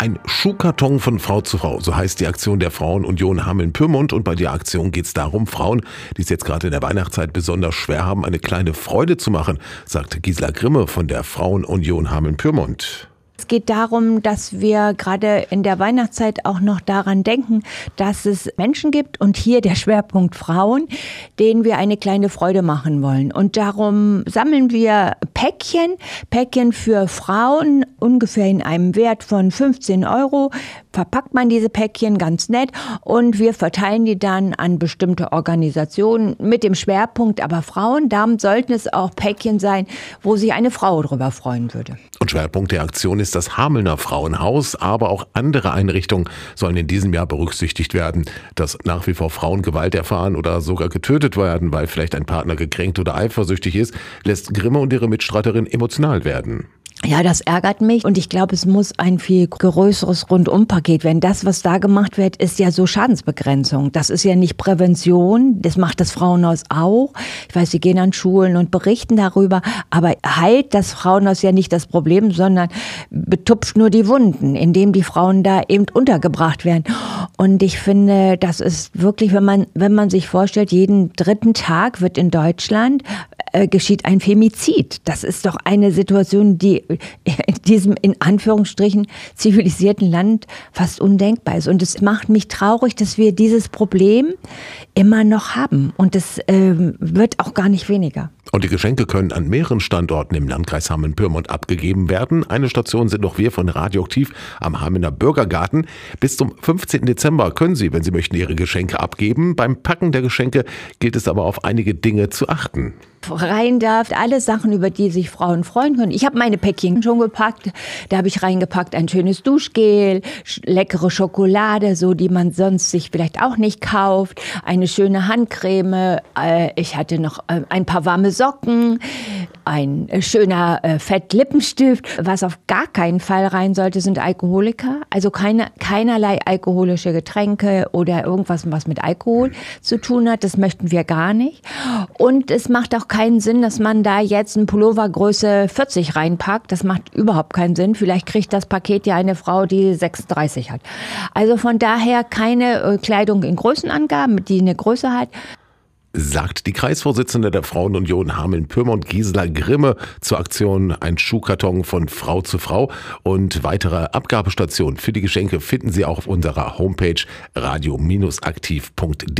Ein Schuhkarton von Frau zu Frau, so heißt die Aktion der Frauenunion Hameln-Pyrmont. Und bei der Aktion geht es darum, Frauen, die es jetzt gerade in der Weihnachtszeit besonders schwer haben, eine kleine Freude zu machen, sagt Gisela Grimme von der Frauenunion Hameln-Pyrmont. Es geht darum, dass wir gerade in der Weihnachtszeit auch noch daran denken, dass es Menschen gibt und hier der Schwerpunkt Frauen, denen wir eine kleine Freude machen wollen. Und darum sammeln wir Päckchen, Päckchen für Frauen ungefähr in einem Wert von 15 Euro. Verpackt man diese Päckchen ganz nett und wir verteilen die dann an bestimmte Organisationen mit dem Schwerpunkt aber Frauen. Darum sollten es auch Päckchen sein, wo sich eine Frau darüber freuen würde. Und Schwerpunkt der Aktion ist das Hamelner Frauenhaus, aber auch andere Einrichtungen sollen in diesem Jahr berücksichtigt werden. Dass nach wie vor Frauen Gewalt erfahren oder sogar getötet werden, weil vielleicht ein Partner gekränkt oder eifersüchtig ist, lässt Grimme und ihre Mitstreiterin emotional werden. Ja, das ärgert mich und ich glaube, es muss ein viel größeres Rundumpaket werden. Das, was da gemacht wird, ist ja so Schadensbegrenzung. Das ist ja nicht Prävention, das macht das Frauenhaus auch. Ich weiß, sie gehen an Schulen und berichten darüber, aber heilt das Frauenhaus ja nicht das Problem, sondern betupft nur die Wunden, indem die Frauen da eben untergebracht werden. Und ich finde, das ist wirklich, wenn man, wenn man sich vorstellt, jeden dritten Tag wird in Deutschland äh, geschieht ein Femizid. Das ist doch eine Situation, die in diesem in Anführungsstrichen zivilisierten Land fast undenkbar ist. Und es macht mich traurig, dass wir dieses Problem immer noch haben. Und es äh, wird auch gar nicht weniger. Und die Geschenke können an mehreren Standorten im Landkreis Hameln-Pyrmont abgegeben werden. Eine Station sind noch wir von Radioaktiv am Hamener Bürgergarten. Bis zum 15. Dezember können Sie, wenn Sie möchten, Ihre Geschenke abgeben. Beim Packen der Geschenke gilt es aber auf einige Dinge zu achten rein darf, alle Sachen, über die sich Frauen freuen können. Ich habe meine Päckchen schon gepackt. Da habe ich reingepackt ein schönes Duschgel, leckere Schokolade, so die man sonst sich vielleicht auch nicht kauft, eine schöne Handcreme. Äh, ich hatte noch äh, ein paar warme Socken, ein äh, schöner Fettlippenstift. Was auf gar keinen Fall rein sollte, sind Alkoholiker. Also keine, keinerlei alkoholische Getränke oder irgendwas, was mit Alkohol zu tun hat. Das möchten wir gar nicht. Und es macht auch keinen Sinn, dass man da jetzt ein Pullover Größe 40 reinpackt. Das macht überhaupt keinen Sinn. Vielleicht kriegt das Paket ja eine Frau, die 36 hat. Also von daher keine äh, Kleidung in Größenangaben, die eine Größe hat sagt die Kreisvorsitzende der Frauenunion Hameln-Pyrmont Gisela Grimme zur Aktion Ein Schuhkarton von Frau zu Frau. Und weitere Abgabestationen für die Geschenke finden Sie auch auf unserer Homepage radio-aktiv.de.